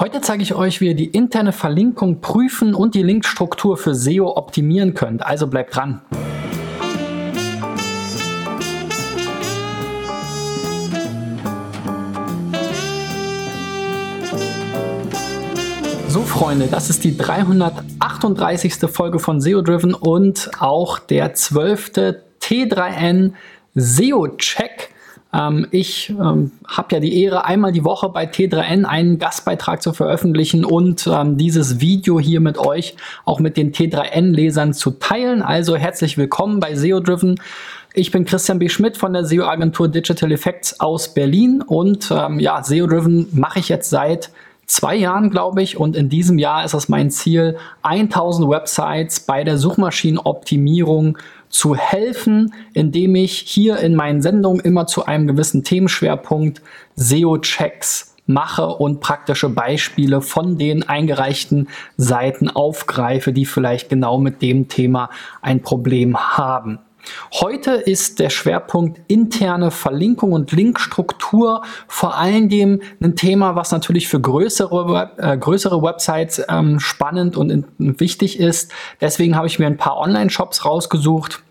Heute zeige ich euch, wie ihr die interne Verlinkung prüfen und die Linkstruktur für SEO optimieren könnt. Also bleibt dran. So Freunde, das ist die 338. Folge von SEO Driven und auch der 12. T3N SEO Check. Ähm, ich ähm, habe ja die Ehre, einmal die Woche bei T3N einen Gastbeitrag zu veröffentlichen und ähm, dieses Video hier mit euch auch mit den T3N-Lesern zu teilen. Also herzlich willkommen bei SEO Driven. Ich bin Christian B. Schmidt von der SEO-Agentur Digital Effects aus Berlin und ähm, ja, SEO Driven mache ich jetzt seit zwei Jahren, glaube ich. Und in diesem Jahr ist es mein Ziel, 1000 Websites bei der Suchmaschinenoptimierung zu helfen, indem ich hier in meinen Sendungen immer zu einem gewissen Themenschwerpunkt SEO-Checks mache und praktische Beispiele von den eingereichten Seiten aufgreife, die vielleicht genau mit dem Thema ein Problem haben. Heute ist der Schwerpunkt interne Verlinkung und Linkstruktur vor allen Dingen ein Thema, was natürlich für größere, äh, größere Websites ähm, spannend und in, wichtig ist. Deswegen habe ich mir ein paar Online-Shops rausgesucht.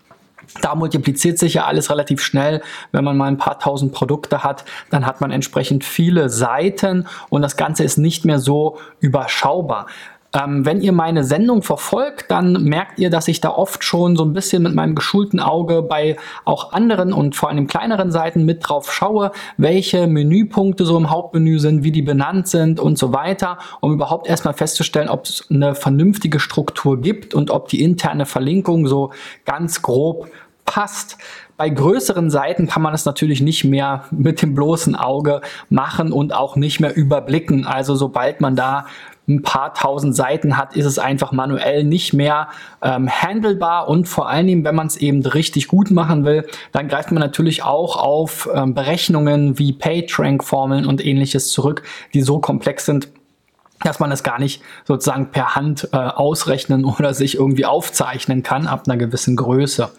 Da multipliziert sich ja alles relativ schnell. Wenn man mal ein paar tausend Produkte hat, dann hat man entsprechend viele Seiten und das Ganze ist nicht mehr so überschaubar. Ähm, wenn ihr meine Sendung verfolgt, dann merkt ihr, dass ich da oft schon so ein bisschen mit meinem geschulten Auge bei auch anderen und vor allem kleineren Seiten mit drauf schaue, welche Menüpunkte so im Hauptmenü sind, wie die benannt sind und so weiter, um überhaupt erstmal festzustellen, ob es eine vernünftige Struktur gibt und ob die interne Verlinkung so ganz grob passt. Bei größeren Seiten kann man es natürlich nicht mehr mit dem bloßen Auge machen und auch nicht mehr überblicken. Also sobald man da ein paar tausend Seiten hat, ist es einfach manuell nicht mehr ähm, handelbar und vor allen Dingen, wenn man es eben richtig gut machen will, dann greift man natürlich auch auf ähm, Berechnungen wie PageRank-Formeln und ähnliches zurück, die so komplex sind, dass man es gar nicht sozusagen per Hand äh, ausrechnen oder sich irgendwie aufzeichnen kann ab einer gewissen Größe.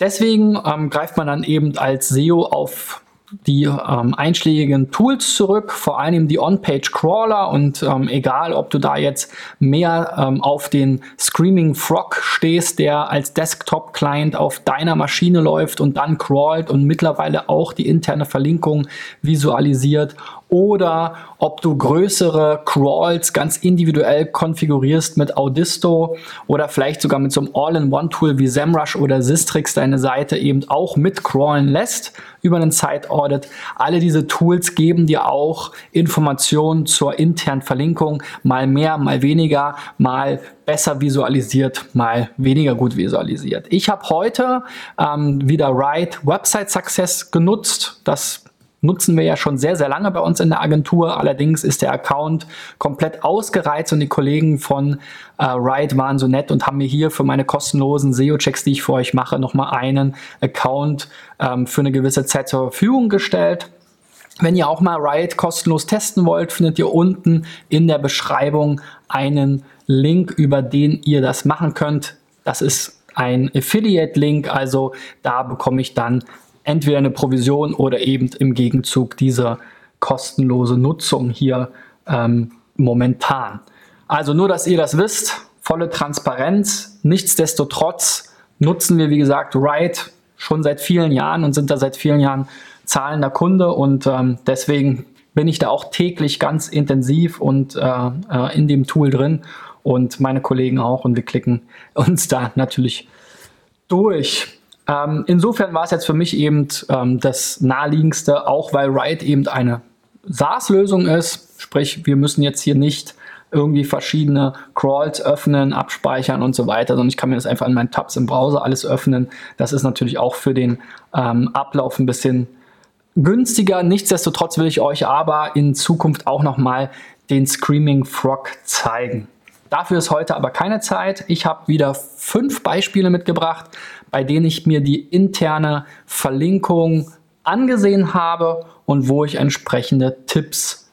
Deswegen ähm, greift man dann eben als SEO auf die ähm, einschlägigen Tools zurück, vor allem die On-Page-Crawler und ähm, egal, ob du da jetzt mehr ähm, auf den Screaming Frog stehst, der als Desktop-Client auf deiner Maschine läuft und dann crawlt und mittlerweile auch die interne Verlinkung visualisiert oder ob du größere Crawls ganz individuell konfigurierst mit Audisto oder vielleicht sogar mit so einem All-in-One-Tool wie SEMrush oder Sistrix deine Seite eben auch mit crawlen lässt über einen Site Audit. Alle diese Tools geben dir auch Informationen zur internen Verlinkung, mal mehr, mal weniger, mal besser visualisiert, mal weniger gut visualisiert. Ich habe heute ähm, wieder Write Website Success genutzt. Das nutzen wir ja schon sehr, sehr lange bei uns in der Agentur. Allerdings ist der Account komplett ausgereizt und die Kollegen von äh, Ride waren so nett und haben mir hier für meine kostenlosen SEO-Checks, die ich für euch mache, nochmal einen Account ähm, für eine gewisse Zeit zur Verfügung gestellt. Wenn ihr auch mal Riot kostenlos testen wollt, findet ihr unten in der Beschreibung einen Link, über den ihr das machen könnt. Das ist ein Affiliate-Link, also da bekomme ich dann entweder eine Provision oder eben im Gegenzug diese kostenlose Nutzung hier ähm, momentan. Also nur, dass ihr das wisst, volle Transparenz. Nichtsdestotrotz nutzen wir, wie gesagt, Riot schon seit vielen Jahren und sind da seit vielen Jahren zahlender Kunde und ähm, deswegen bin ich da auch täglich ganz intensiv und äh, äh, in dem Tool drin und meine Kollegen auch und wir klicken uns da natürlich durch. Ähm, insofern war es jetzt für mich eben ähm, das naheliegendste, auch weil Riot eben eine SaaS-Lösung ist. Sprich, wir müssen jetzt hier nicht irgendwie verschiedene Crawls öffnen, abspeichern und so weiter, sondern ich kann mir das einfach in meinen Tabs im Browser alles öffnen. Das ist natürlich auch für den ähm, Ablauf ein bisschen günstiger. Nichtsdestotrotz will ich euch aber in Zukunft auch nochmal den Screaming Frog zeigen. Dafür ist heute aber keine Zeit. Ich habe wieder fünf Beispiele mitgebracht, bei denen ich mir die interne Verlinkung angesehen habe und wo ich entsprechende Tipps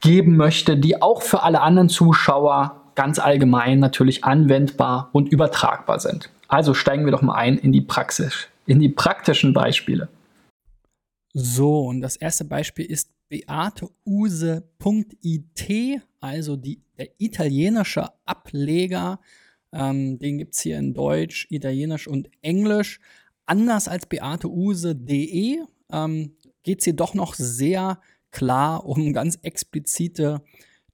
geben möchte, die auch für alle anderen Zuschauer ganz allgemein natürlich anwendbar und übertragbar sind. Also steigen wir doch mal ein in die Praxis, in die praktischen Beispiele. So, und das erste Beispiel ist beateuse.it, also die, der italienische Ableger. Ähm, den gibt es hier in Deutsch, Italienisch und Englisch. Anders als beateuse.de ähm, geht es hier doch noch sehr klar um ganz explizite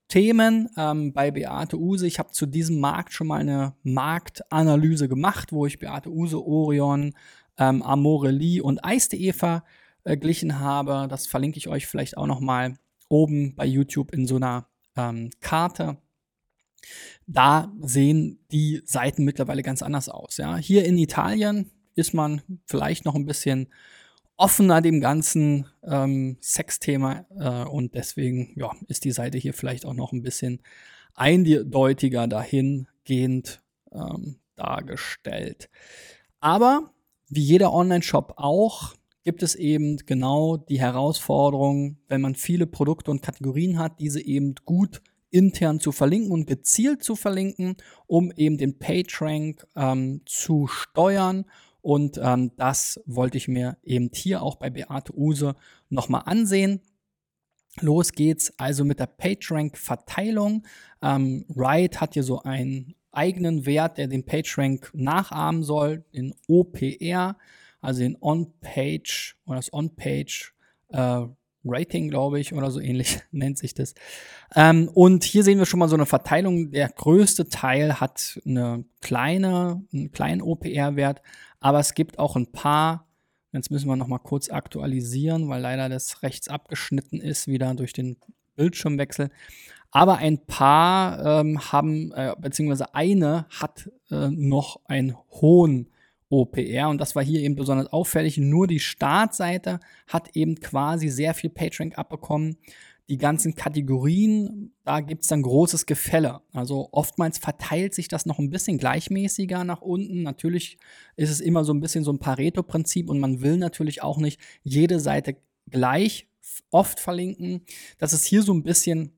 Themen ähm, bei Beate Use. Ich habe zu diesem Markt schon mal eine Marktanalyse gemacht, wo ich Beate Use, Orion, ähm, Amorelie und Eiste Eva verglichen habe. Das verlinke ich euch vielleicht auch noch mal oben bei YouTube in so einer ähm, Karte. Da sehen die Seiten mittlerweile ganz anders aus. Ja. Hier in Italien ist man vielleicht noch ein bisschen offener dem ganzen ähm, Sexthema äh, und deswegen ja, ist die Seite hier vielleicht auch noch ein bisschen eindeutiger dahingehend ähm, dargestellt. Aber wie jeder Online-Shop auch, gibt es eben genau die Herausforderung, wenn man viele Produkte und Kategorien hat, diese eben gut intern zu verlinken und gezielt zu verlinken, um eben den PageRank ähm, zu steuern. Und ähm, das wollte ich mir eben hier auch bei Beate Use nochmal ansehen. Los geht's also mit der PageRank-Verteilung. Ähm, Wright hat hier so einen eigenen Wert, der den PageRank nachahmen soll, den OPR also den On-Page oder das On-Page äh, Rating, glaube ich, oder so ähnlich nennt sich das. Ähm, und hier sehen wir schon mal so eine Verteilung. Der größte Teil hat eine kleine, einen kleinen OPR-Wert, aber es gibt auch ein paar. Jetzt müssen wir noch mal kurz aktualisieren, weil leider das rechts abgeschnitten ist, wieder durch den Bildschirmwechsel. Aber ein paar ähm, haben, äh, beziehungsweise eine hat äh, noch einen hohen OPR und das war hier eben besonders auffällig. Nur die Startseite hat eben quasi sehr viel PageRank abbekommen. Die ganzen Kategorien, da gibt es dann großes Gefälle. Also oftmals verteilt sich das noch ein bisschen gleichmäßiger nach unten. Natürlich ist es immer so ein bisschen so ein Pareto-Prinzip und man will natürlich auch nicht jede Seite gleich oft verlinken. Das ist hier so ein bisschen,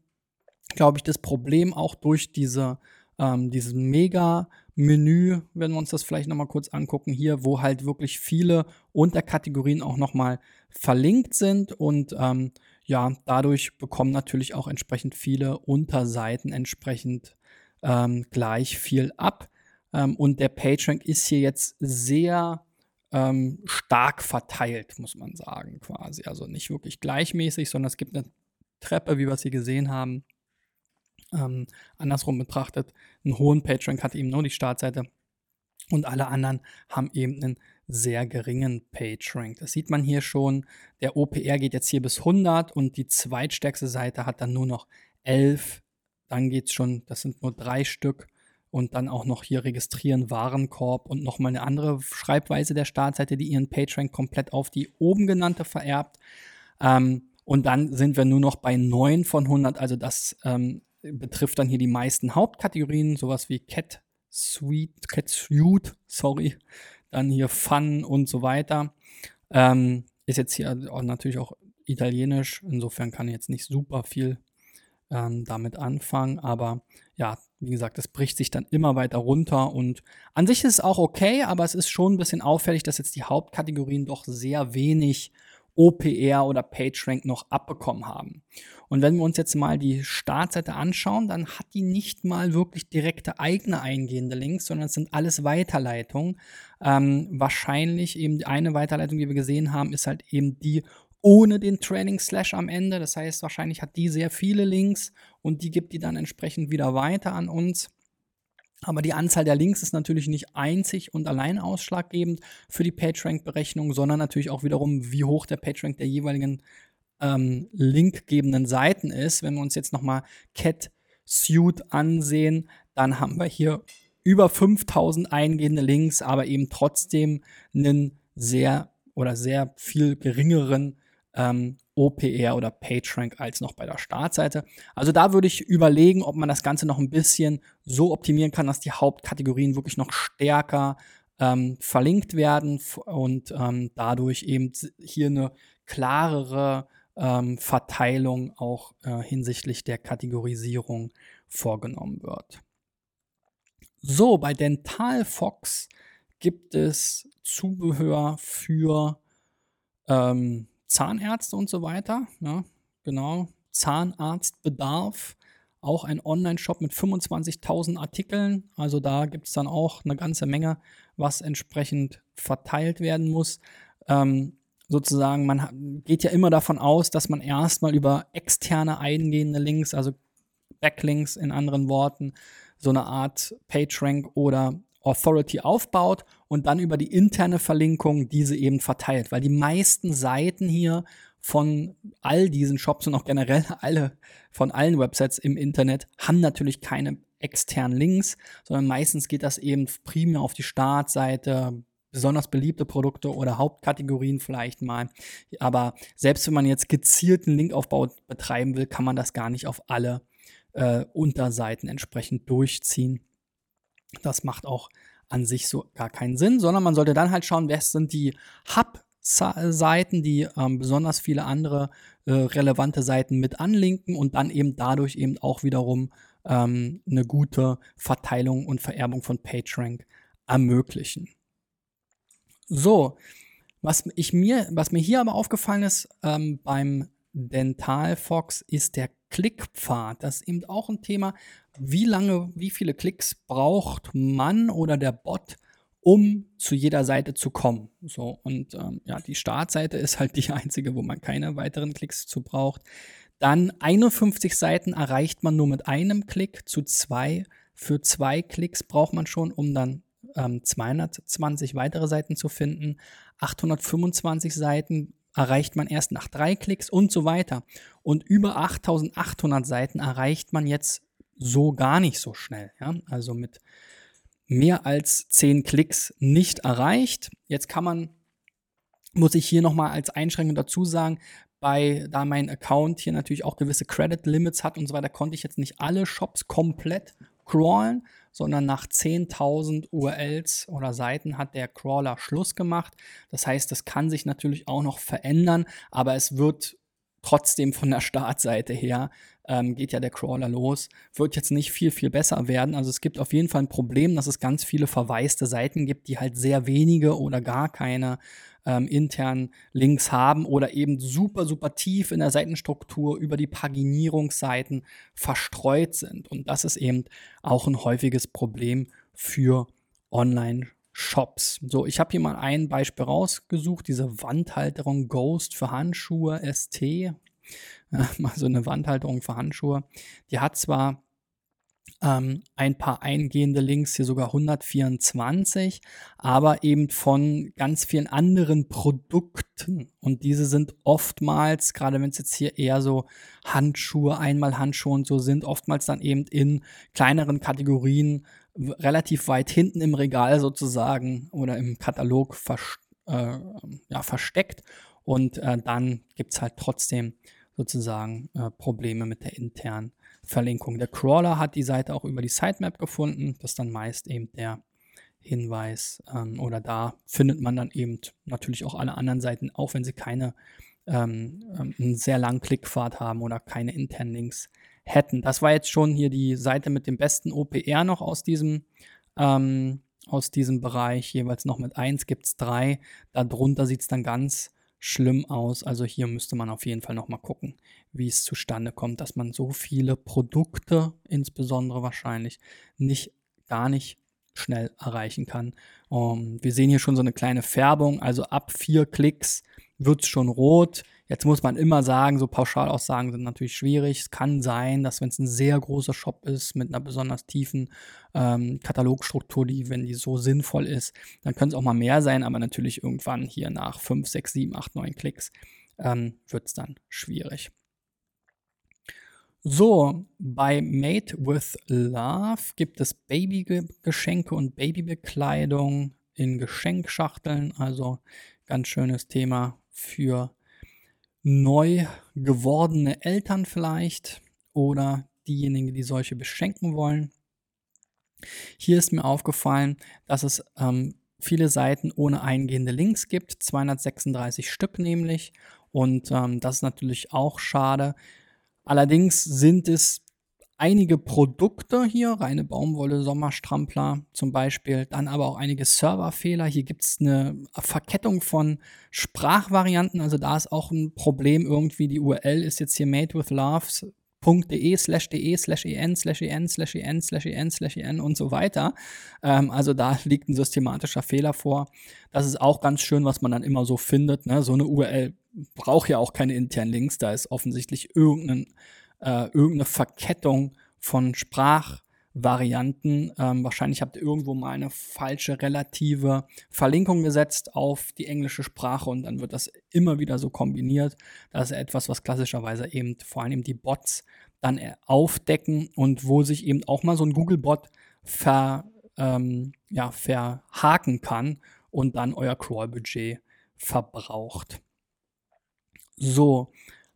glaube ich, das Problem auch durch diese, ähm, diesen mega Menü, wenn wir uns das vielleicht nochmal kurz angucken, hier, wo halt wirklich viele Unterkategorien auch nochmal verlinkt sind und ähm, ja, dadurch bekommen natürlich auch entsprechend viele Unterseiten entsprechend ähm, gleich viel ab. Ähm, und der PageRank ist hier jetzt sehr ähm, stark verteilt, muss man sagen, quasi. Also nicht wirklich gleichmäßig, sondern es gibt eine Treppe, wie wir es hier gesehen haben, ähm, andersrum betrachtet, einen hohen PageRank hat eben nur die Startseite und alle anderen haben eben einen sehr geringen PageRank. Das sieht man hier schon. Der OPR geht jetzt hier bis 100 und die zweitstärkste Seite hat dann nur noch 11. Dann geht es schon, das sind nur drei Stück. Und dann auch noch hier registrieren Warenkorb und nochmal eine andere Schreibweise der Startseite, die ihren PageRank komplett auf die oben genannte vererbt. Ähm, und dann sind wir nur noch bei 9 von 100. Also das ähm, betrifft dann hier die meisten Hauptkategorien, sowas wie Cat Suite, Cat Suite, sorry, dann hier Fun und so weiter. Ähm, ist jetzt hier auch natürlich auch italienisch, insofern kann ich jetzt nicht super viel ähm, damit anfangen, aber ja, wie gesagt, das bricht sich dann immer weiter runter und an sich ist es auch okay, aber es ist schon ein bisschen auffällig, dass jetzt die Hauptkategorien doch sehr wenig OPR oder PageRank noch abbekommen haben. Und wenn wir uns jetzt mal die Startseite anschauen, dann hat die nicht mal wirklich direkte eigene eingehende Links, sondern es sind alles Weiterleitungen. Ähm, wahrscheinlich eben eine Weiterleitung, die wir gesehen haben, ist halt eben die ohne den Training Slash am Ende. Das heißt, wahrscheinlich hat die sehr viele Links und die gibt die dann entsprechend wieder weiter an uns. Aber die Anzahl der Links ist natürlich nicht einzig und allein ausschlaggebend für die PageRank-Berechnung, sondern natürlich auch wiederum, wie hoch der PageRank der jeweiligen ähm, linkgebenden Seiten ist. Wenn wir uns jetzt nochmal Cat Suite ansehen, dann haben wir hier über 5000 eingehende Links, aber eben trotzdem einen sehr oder sehr viel geringeren ähm, OPR oder PageRank als noch bei der Startseite. Also da würde ich überlegen, ob man das Ganze noch ein bisschen so optimieren kann, dass die Hauptkategorien wirklich noch stärker ähm, verlinkt werden und ähm, dadurch eben hier eine klarere ähm, Verteilung auch äh, hinsichtlich der Kategorisierung vorgenommen wird. So, bei Dentalfox gibt es Zubehör für ähm, Zahnärzte und so weiter. Ja, genau. Zahnarztbedarf. Auch ein Online-Shop mit 25.000 Artikeln. Also da gibt es dann auch eine ganze Menge, was entsprechend verteilt werden muss. Ähm, sozusagen, man geht ja immer davon aus, dass man erstmal über externe eingehende Links, also Backlinks in anderen Worten, so eine Art PageRank oder Authority aufbaut und dann über die interne Verlinkung diese eben verteilt. Weil die meisten Seiten hier von all diesen Shops und auch generell alle von allen Websites im Internet haben natürlich keine externen Links, sondern meistens geht das eben primär auf die Startseite, besonders beliebte Produkte oder Hauptkategorien vielleicht mal. Aber selbst wenn man jetzt gezielten Linkaufbau betreiben will, kann man das gar nicht auf alle äh, Unterseiten entsprechend durchziehen. Das macht auch an sich so gar keinen Sinn, sondern man sollte dann halt schauen, wer sind die Hub-Seiten, die ähm, besonders viele andere äh, relevante Seiten mit anlinken und dann eben dadurch eben auch wiederum ähm, eine gute Verteilung und Vererbung von PageRank ermöglichen. So, was ich mir, was mir hier aber aufgefallen ist ähm, beim Dental Fox ist der Klickpfad. Das ist eben auch ein Thema. Wie lange, wie viele Klicks braucht man oder der Bot, um zu jeder Seite zu kommen? So, und ähm, ja, die Startseite ist halt die einzige, wo man keine weiteren Klicks zu braucht. Dann 51 Seiten erreicht man nur mit einem Klick. Zu zwei, für zwei Klicks braucht man schon, um dann ähm, 220 weitere Seiten zu finden. 825 Seiten erreicht man erst nach drei Klicks und so weiter. Und über 8800 Seiten erreicht man jetzt so gar nicht so schnell. Ja? Also mit mehr als 10 Klicks nicht erreicht. Jetzt kann man, muss ich hier nochmal als Einschränkung dazu sagen, bei, da mein Account hier natürlich auch gewisse Credit Limits hat und so weiter, konnte ich jetzt nicht alle Shops komplett crawlen, sondern nach 10.000 URLs oder Seiten hat der Crawler Schluss gemacht. Das heißt, das kann sich natürlich auch noch verändern, aber es wird trotzdem von der Startseite her ähm, geht ja der Crawler los, wird jetzt nicht viel, viel besser werden. Also es gibt auf jeden Fall ein Problem, dass es ganz viele verwaiste Seiten gibt, die halt sehr wenige oder gar keine ähm, internen Links haben oder eben super, super tief in der Seitenstruktur über die Paginierungsseiten verstreut sind. Und das ist eben auch ein häufiges Problem für Online- Shops. So, ich habe hier mal ein Beispiel rausgesucht, diese Wandhalterung Ghost für Handschuhe ST. Mal so eine Wandhalterung für Handschuhe. Die hat zwar ähm, ein paar eingehende Links, hier sogar 124, aber eben von ganz vielen anderen Produkten. Und diese sind oftmals, gerade wenn es jetzt hier eher so Handschuhe, einmal Handschuhe und so sind, oftmals dann eben in kleineren Kategorien relativ weit hinten im Regal sozusagen oder im Katalog vers äh, ja, versteckt. Und äh, dann gibt es halt trotzdem sozusagen äh, Probleme mit der internen Verlinkung. Der Crawler hat die Seite auch über die Sitemap gefunden. Das ist dann meist eben der Hinweis. Ähm, oder da findet man dann eben natürlich auch alle anderen Seiten, auch wenn sie keine ähm, ähm einen sehr langen Klickpfad haben oder keine internen Links hätten. Das war jetzt schon hier die Seite mit dem besten OPR noch aus diesem, ähm, aus diesem Bereich. Jeweils noch mit 1 gibt es 3. Darunter sieht es dann ganz schlimm aus. Also hier müsste man auf jeden Fall nochmal gucken, wie es zustande kommt, dass man so viele Produkte, insbesondere wahrscheinlich, nicht gar nicht schnell erreichen kann. Um, ähm, wir sehen hier schon so eine kleine Färbung, also ab vier Klicks wird es schon rot. Jetzt muss man immer sagen, so Pauschalaussagen sind natürlich schwierig. Es kann sein, dass wenn es ein sehr großer Shop ist mit einer besonders tiefen ähm, Katalogstruktur, die, wenn die so sinnvoll ist, dann können es auch mal mehr sein, aber natürlich irgendwann hier nach 5, 6, 7, 8, 9 Klicks ähm, wird es dann schwierig. So, bei Made with Love gibt es Babygeschenke und Babybekleidung in Geschenkschachteln. Also ganz schönes Thema für neu gewordene Eltern vielleicht oder diejenigen, die solche beschenken wollen. Hier ist mir aufgefallen, dass es ähm, viele Seiten ohne eingehende Links gibt, 236 Stück nämlich. Und ähm, das ist natürlich auch schade. Allerdings sind es einige Produkte hier, reine Baumwolle, Sommerstrampler zum Beispiel, dann aber auch einige Serverfehler. Hier gibt es eine Verkettung von Sprachvarianten, also da ist auch ein Problem irgendwie. Die URL ist jetzt hier made with loves .de slash de slash en slash en slash en slash en slash en und so weiter. Ähm, also da liegt ein systematischer Fehler vor. Das ist auch ganz schön, was man dann immer so findet. Ne? So eine URL braucht ja auch keine internen Links. Da ist offensichtlich irgendein, äh, irgendeine Verkettung von Sprachvarianten. Ähm, wahrscheinlich habt ihr irgendwo mal eine falsche relative Verlinkung gesetzt auf die englische Sprache und dann wird das immer wieder so kombiniert. Das ist etwas, was klassischerweise eben vor allem die Bots dann aufdecken und wo sich eben auch mal so ein Google-Bot ver, ähm, ja, verhaken kann und dann euer Crawl-Budget verbraucht. So,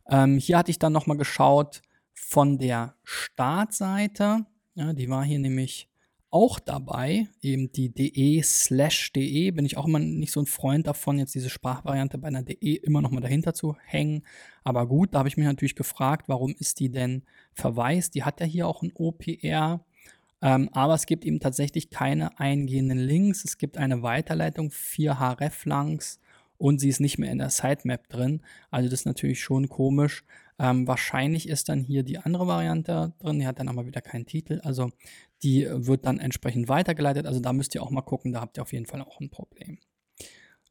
ähm, hier hatte ich dann nochmal geschaut von der Startseite. Ja, die war hier nämlich auch dabei, eben die de slash de, bin ich auch immer nicht so ein Freund davon, jetzt diese Sprachvariante bei einer de immer nochmal dahinter zu hängen. Aber gut, da habe ich mich natürlich gefragt, warum ist die denn verwaist? Die hat ja hier auch ein OPR, ähm, aber es gibt eben tatsächlich keine eingehenden Links. Es gibt eine Weiterleitung, vier href-Langs und sie ist nicht mehr in der Sitemap drin. Also das ist natürlich schon komisch. Ähm, wahrscheinlich ist dann hier die andere Variante drin, die hat dann aber wieder keinen Titel. Also die wird dann entsprechend weitergeleitet. Also da müsst ihr auch mal gucken, da habt ihr auf jeden Fall auch ein Problem.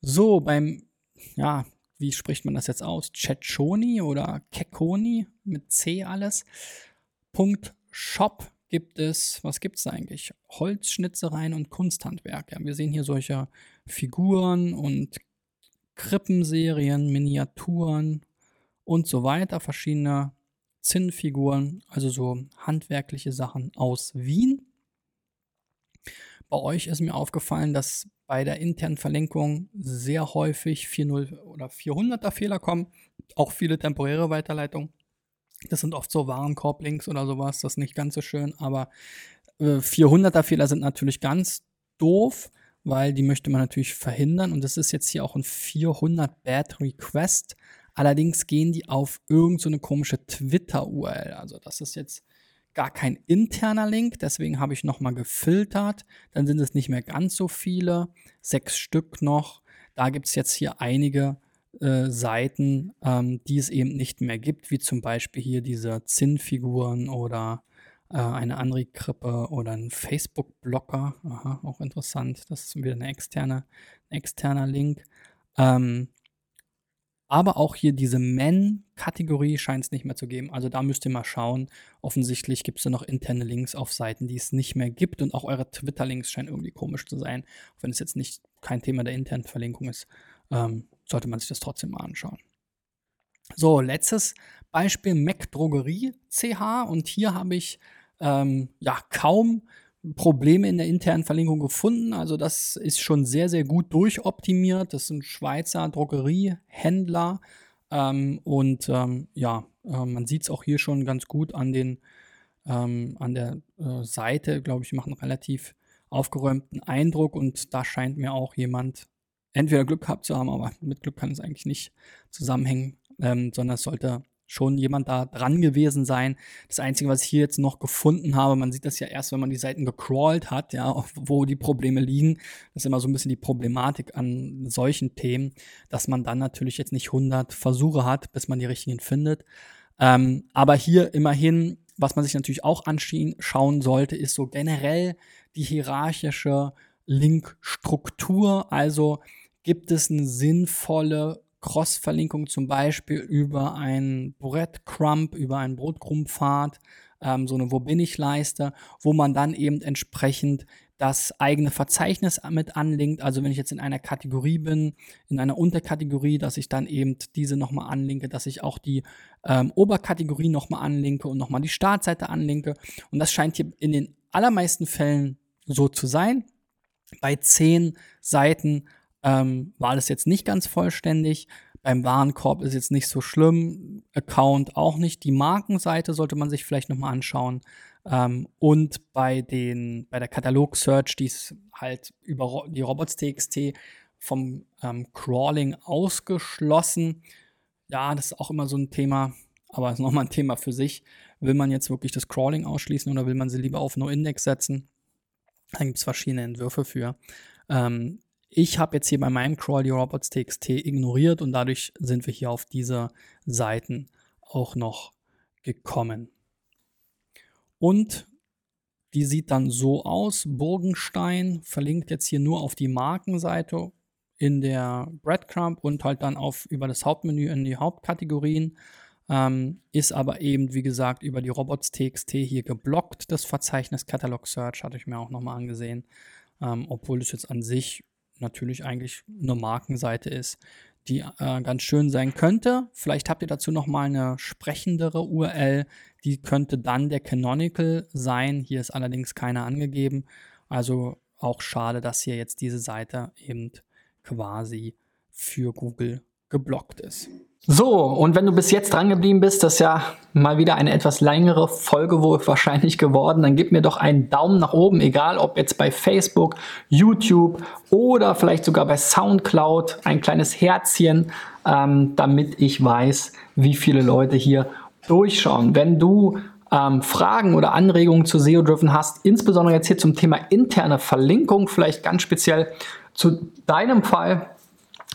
So, beim, ja, wie spricht man das jetzt aus? Chetchoni oder Kekoni mit C alles. Punkt Shop gibt es, was gibt es eigentlich? Holzschnitzereien und Kunsthandwerk. Ja, wir sehen hier solche Figuren und Krippenserien, Miniaturen und so weiter, verschiedene Zinnfiguren, also so handwerkliche Sachen aus Wien. Bei euch ist mir aufgefallen, dass bei der internen Verlinkung sehr häufig 4.0 oder 400er Fehler kommen, auch viele temporäre Weiterleitungen. Das sind oft so Warenkorb-Links oder sowas, das ist nicht ganz so schön, aber äh, 400er Fehler sind natürlich ganz doof weil die möchte man natürlich verhindern. Und das ist jetzt hier auch ein 400 Bad Request. Allerdings gehen die auf irgendeine so komische Twitter-URL. Also das ist jetzt gar kein interner Link, deswegen habe ich nochmal gefiltert. Dann sind es nicht mehr ganz so viele, sechs Stück noch. Da gibt es jetzt hier einige äh, Seiten, ähm, die es eben nicht mehr gibt, wie zum Beispiel hier diese Zinnfiguren oder äh, eine andere Krippe oder ein Facebook-Blocker. Aha, auch interessant. Das ist wieder eine externe, ein externer Link. Ähm, aber auch hier diese Men-Kategorie scheint es nicht mehr zu geben. Also da müsst ihr mal schauen. Offensichtlich gibt es da noch interne Links auf Seiten, die es nicht mehr gibt. Und auch eure Twitter-Links scheinen irgendwie komisch zu sein. Auch wenn es jetzt nicht kein Thema der internen Verlinkung ist, ähm, sollte man sich das trotzdem mal anschauen. So, letztes Beispiel Mac Drogerie CH. Und hier habe ich ähm, ja kaum Probleme in der internen Verlinkung gefunden. Also das ist schon sehr, sehr gut durchoptimiert. Das sind Schweizer Drogeriehändler. Ähm, und ähm, ja, äh, man sieht es auch hier schon ganz gut an, den, ähm, an der äh, Seite, glaube ich, macht einen relativ aufgeräumten Eindruck. Und da scheint mir auch jemand entweder Glück gehabt zu haben, aber mit Glück kann es eigentlich nicht zusammenhängen, ähm, sondern es sollte schon jemand da dran gewesen sein. Das Einzige, was ich hier jetzt noch gefunden habe, man sieht das ja erst, wenn man die Seiten gecrawlt hat, ja, wo die Probleme liegen. Das ist immer so ein bisschen die Problematik an solchen Themen, dass man dann natürlich jetzt nicht 100 Versuche hat, bis man die richtigen findet. Ähm, aber hier immerhin, was man sich natürlich auch anschauen sollte, ist so generell die hierarchische Linkstruktur. Also gibt es eine sinnvolle Cross-Verlinkung zum Beispiel über ein Breadcrumb, über einen Brotkrumpfpfad, ähm, so eine Wo bin ich Leiste, wo man dann eben entsprechend das eigene Verzeichnis mit anlinkt. Also wenn ich jetzt in einer Kategorie bin, in einer Unterkategorie, dass ich dann eben diese nochmal anlinke, dass ich auch die ähm, Oberkategorie nochmal anlinke und nochmal die Startseite anlinke. Und das scheint hier in den allermeisten Fällen so zu sein. Bei zehn Seiten ähm, war das jetzt nicht ganz vollständig. Beim Warenkorb ist jetzt nicht so schlimm. Account auch nicht. Die Markenseite sollte man sich vielleicht nochmal anschauen. Ähm, und bei den, bei der Katalog-Search, die ist halt über die Robots.txt vom ähm, Crawling ausgeschlossen. Ja, das ist auch immer so ein Thema, aber ist nochmal ein Thema für sich. Will man jetzt wirklich das Crawling ausschließen oder will man sie lieber auf No-Index setzen? Da gibt es verschiedene Entwürfe für. Ähm, ich habe jetzt hier bei meinem Crawl die Robots.txt ignoriert und dadurch sind wir hier auf diese Seiten auch noch gekommen. Und die sieht dann so aus. Burgenstein verlinkt jetzt hier nur auf die Markenseite in der Breadcrumb und halt dann auf über das Hauptmenü in die Hauptkategorien. Ähm, ist aber eben, wie gesagt, über die Robots.txt hier geblockt. Das Verzeichnis Catalog Search hatte ich mir auch nochmal angesehen. Ähm, obwohl es jetzt an sich natürlich eigentlich eine Markenseite ist, die äh, ganz schön sein könnte. Vielleicht habt ihr dazu nochmal eine sprechendere URL. Die könnte dann der Canonical sein. Hier ist allerdings keine angegeben. Also auch schade, dass hier jetzt diese Seite eben quasi für Google geblockt ist. So, und wenn du bis jetzt dran geblieben bist, das ist ja mal wieder eine etwas längere Folge wohl wahrscheinlich geworden, dann gib mir doch einen Daumen nach oben, egal ob jetzt bei Facebook, YouTube oder vielleicht sogar bei SoundCloud, ein kleines Herzchen, ähm, damit ich weiß, wie viele Leute hier durchschauen. Wenn du ähm, Fragen oder Anregungen zu SEO-Driven hast, insbesondere jetzt hier zum Thema interne Verlinkung, vielleicht ganz speziell zu deinem Fall,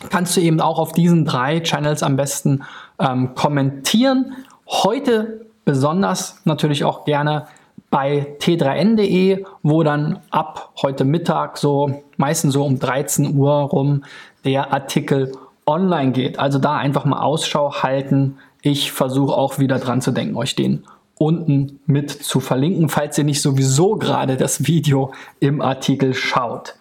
kannst du eben auch auf diesen drei Channels am besten ähm, kommentieren. Heute besonders natürlich auch gerne bei t3n.de, wo dann ab heute Mittag so meistens so um 13 Uhr rum der Artikel online geht. Also da einfach mal Ausschau halten. Ich versuche auch wieder dran zu denken, euch den unten mit zu verlinken, falls ihr nicht sowieso gerade das Video im Artikel schaut.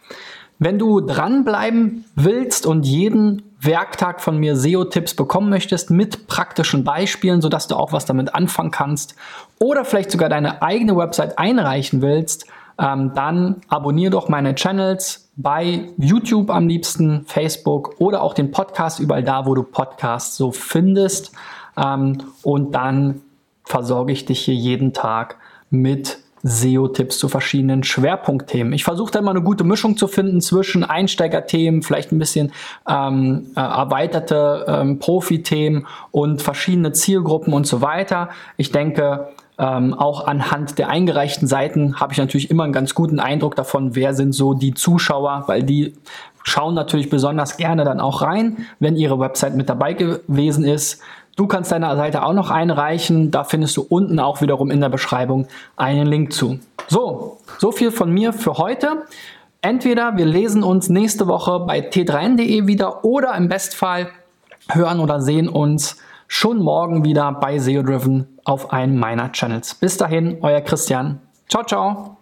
Wenn du dranbleiben willst und jeden Werktag von mir SEO-Tipps bekommen möchtest mit praktischen Beispielen, sodass du auch was damit anfangen kannst oder vielleicht sogar deine eigene Website einreichen willst, ähm, dann abonniere doch meine Channels bei YouTube am liebsten, Facebook oder auch den Podcast überall da, wo du Podcasts so findest. Ähm, und dann versorge ich dich hier jeden Tag mit SEO-Tipps zu verschiedenen Schwerpunktthemen. Ich versuche da immer eine gute Mischung zu finden zwischen Einsteigerthemen, vielleicht ein bisschen ähm, äh, erweiterte ähm, Profi-Themen und verschiedene Zielgruppen und so weiter. Ich denke, ähm, auch anhand der eingereichten Seiten habe ich natürlich immer einen ganz guten Eindruck davon, wer sind so die Zuschauer, weil die schauen natürlich besonders gerne dann auch rein, wenn ihre Website mit dabei gewesen ist. Du kannst deine Seite auch noch einreichen. Da findest du unten auch wiederum in der Beschreibung einen Link zu. So, so viel von mir für heute. Entweder wir lesen uns nächste Woche bei t3n.de wieder oder im Bestfall hören oder sehen uns schon morgen wieder bei SEO Driven auf einem meiner Channels. Bis dahin, euer Christian. Ciao, ciao.